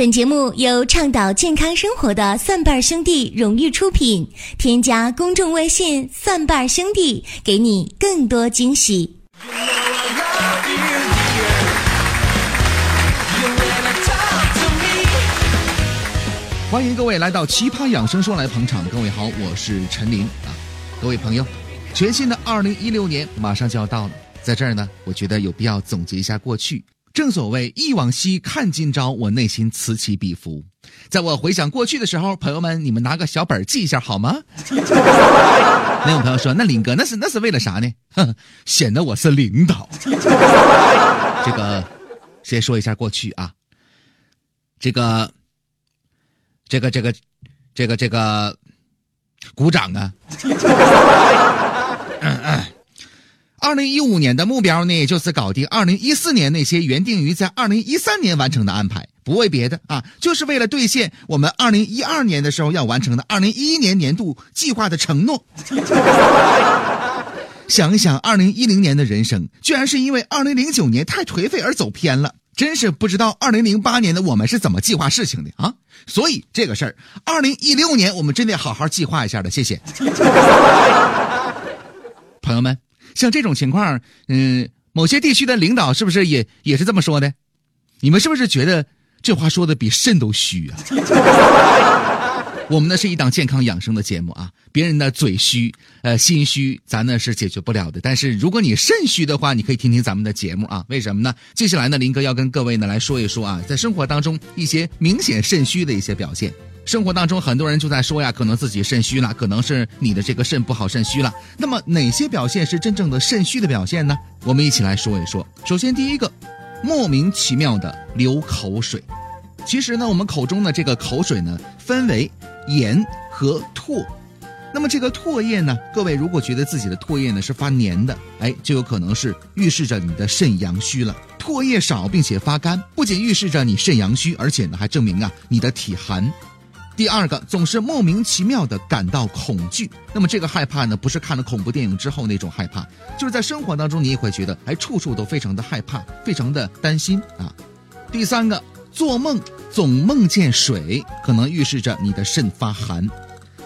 本节目由倡导健康生活的蒜瓣兄弟荣誉出品。添加公众微信“蒜瓣兄弟”，给你更多惊喜。欢迎各位来到《奇葩养生说》来捧场。各位好，我是陈琳啊。各位朋友，全新的二零一六年马上就要到了，在这儿呢，我觉得有必要总结一下过去。正所谓忆往昔，看今朝，我内心此起彼伏。在我回想过去的时候，朋友们，你们拿个小本记一下好吗？那有朋友说，那林哥那是那是为了啥呢？显得我是领导。这个先说一下过去啊，这个。这个这个，这个这个，鼓掌啊！二零一五年的目标呢，就是搞定二零一四年那些原定于在二零一三年完成的安排，不为别的啊，就是为了兑现我们二零一二年的时候要完成的二零一一年年度计划的承诺。想一想，二零一零年的人生，居然是因为二零零九年太颓废而走偏了。真是不知道二零零八年的我们是怎么计划事情的啊！所以这个事儿，二零一六年我们真得好好计划一下的。谢谢，朋友们，像这种情况，嗯，某些地区的领导是不是也也是这么说的？你们是不是觉得这话说的比肾都虚啊？我们呢是一档健康养生的节目啊，别人的嘴虚，呃心虚，咱呢是解决不了的。但是如果你肾虚的话，你可以听听咱们的节目啊。为什么呢？接下来呢，林哥要跟各位呢来说一说啊，在生活当中一些明显肾虚的一些表现。生活当中很多人就在说呀，可能自己肾虚了，可能是你的这个肾不好，肾虚了。那么哪些表现是真正的肾虚的表现呢？我们一起来说一说。首先第一个，莫名其妙的流口水。其实呢，我们口中的这个口水呢，分为。盐和唾，那么这个唾液呢？各位如果觉得自己的唾液呢是发黏的，哎，就有可能是预示着你的肾阳虚了。唾液少并且发干，不仅预示着你肾阳虚，而且呢还证明啊你的体寒。第二个，总是莫名其妙的感到恐惧。那么这个害怕呢，不是看了恐怖电影之后那种害怕，就是在生活当中你也会觉得，哎，处处都非常的害怕，非常的担心啊。第三个。做梦总梦见水，可能预示着你的肾发寒。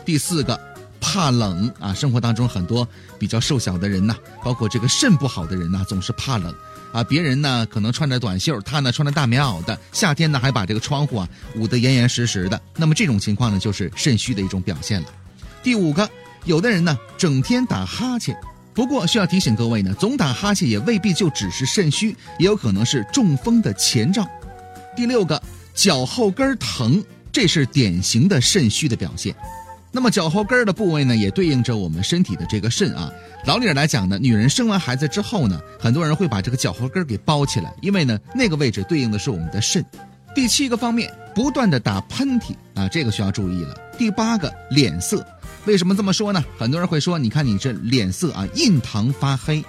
第四个，怕冷啊，生活当中很多比较瘦小的人呐，包括这个肾不好的人呐，总是怕冷啊。别人呢可能穿着短袖，他呢穿着大棉袄的，夏天呢还把这个窗户啊捂得严严实实的。那么这种情况呢，就是肾虚的一种表现了。第五个，有的人呢整天打哈欠，不过需要提醒各位呢，总打哈欠也未必就只是肾虚，也有可能是中风的前兆。第六个，脚后跟疼，这是典型的肾虚的表现。那么脚后跟的部位呢，也对应着我们身体的这个肾啊。老理儿来讲呢，女人生完孩子之后呢，很多人会把这个脚后跟给包起来，因为呢，那个位置对应的是我们的肾。第七个方面，不断的打喷嚏啊，这个需要注意了。第八个，脸色，为什么这么说呢？很多人会说，你看你这脸色啊，印堂发黑。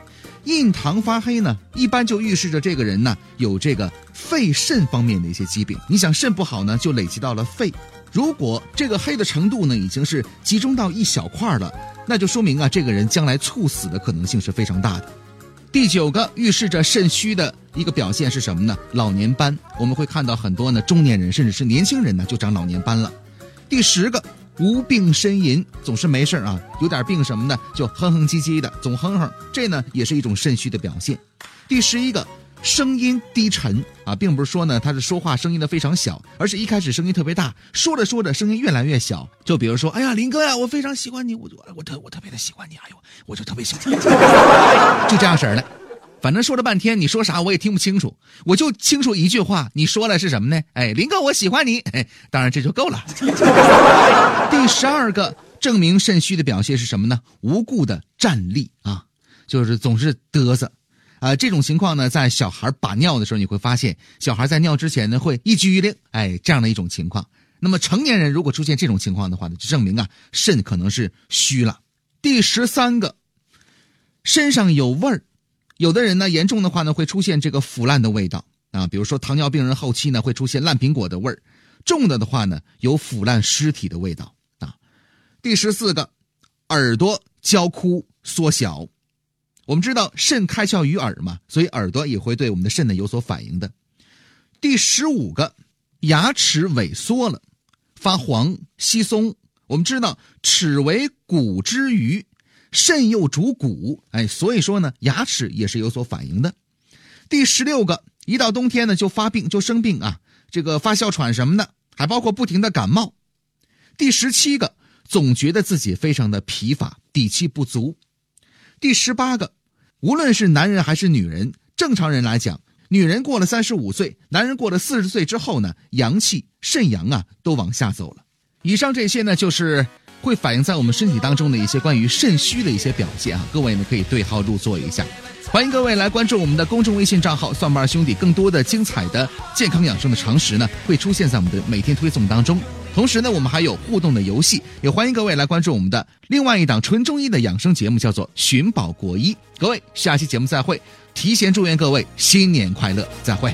印堂发黑呢，一般就预示着这个人呢有这个肺肾方面的一些疾病。你想肾不好呢，就累积到了肺。如果这个黑的程度呢已经是集中到一小块了，那就说明啊这个人将来猝死的可能性是非常大的。第九个预示着肾虚的一个表现是什么呢？老年斑。我们会看到很多呢中年人甚至是年轻人呢就长老年斑了。第十个。无病呻吟，总是没事啊，有点病什么的就哼哼唧唧的，总哼哼，这呢也是一种肾虚的表现。第十一个，声音低沉啊，并不是说呢他是说话声音的非常小，而是一开始声音特别大，说着说着声音越来越小。就比如说，哎呀，林哥呀，我非常喜欢你，我我我特我特别的喜欢你，哎呦，我就特别喜欢，你，就这样式儿的。反正说了半天，你说啥我也听不清楚，我就清楚一句话，你说了是什么呢？哎，林哥，我喜欢你。哎，当然这就够了。第十二个证明肾虚的表现是什么呢？无故的站立啊，就是总是嘚瑟，啊，这种情况呢，在小孩把尿的时候，你会发现小孩在尿之前呢会一激灵，哎，这样的一种情况。那么成年人如果出现这种情况的话呢，就证明啊肾可能是虚了。第十三个，身上有味儿。有的人呢，严重的话呢，会出现这个腐烂的味道啊，比如说糖尿病人后期呢，会出现烂苹果的味儿；重的的话呢，有腐烂尸体的味道啊。第十四个，耳朵焦枯缩小。我们知道肾开窍于耳嘛，所以耳朵也会对我们的肾呢有所反应的。第十五个，牙齿萎缩了，发黄稀松。我们知道齿为骨之余，肾又主骨，哎，所以说呢，牙齿也是有所反应的。第十六个，一到冬天呢就发病就生病啊，这个发哮喘什么的，还包括不停的感冒。第十七个，总觉得自己非常的疲乏，底气不足。第十八个，无论是男人还是女人，正常人来讲。女人过了三十五岁，男人过了四十岁之后呢，阳气肾阳啊都往下走了。以上这些呢，就是会反映在我们身体当中的一些关于肾虚的一些表现啊。各位呢可以对号入座一下。欢迎各位来关注我们的公众微信账号“蒜瓣兄弟”，更多的精彩的健康养生的常识呢会出现在我们的每天推送当中。同时呢，我们还有互动的游戏，也欢迎各位来关注我们的另外一档纯中医的养生节目，叫做《寻宝国医》。各位，下期节目再会。提前祝愿各位新年快乐，再会。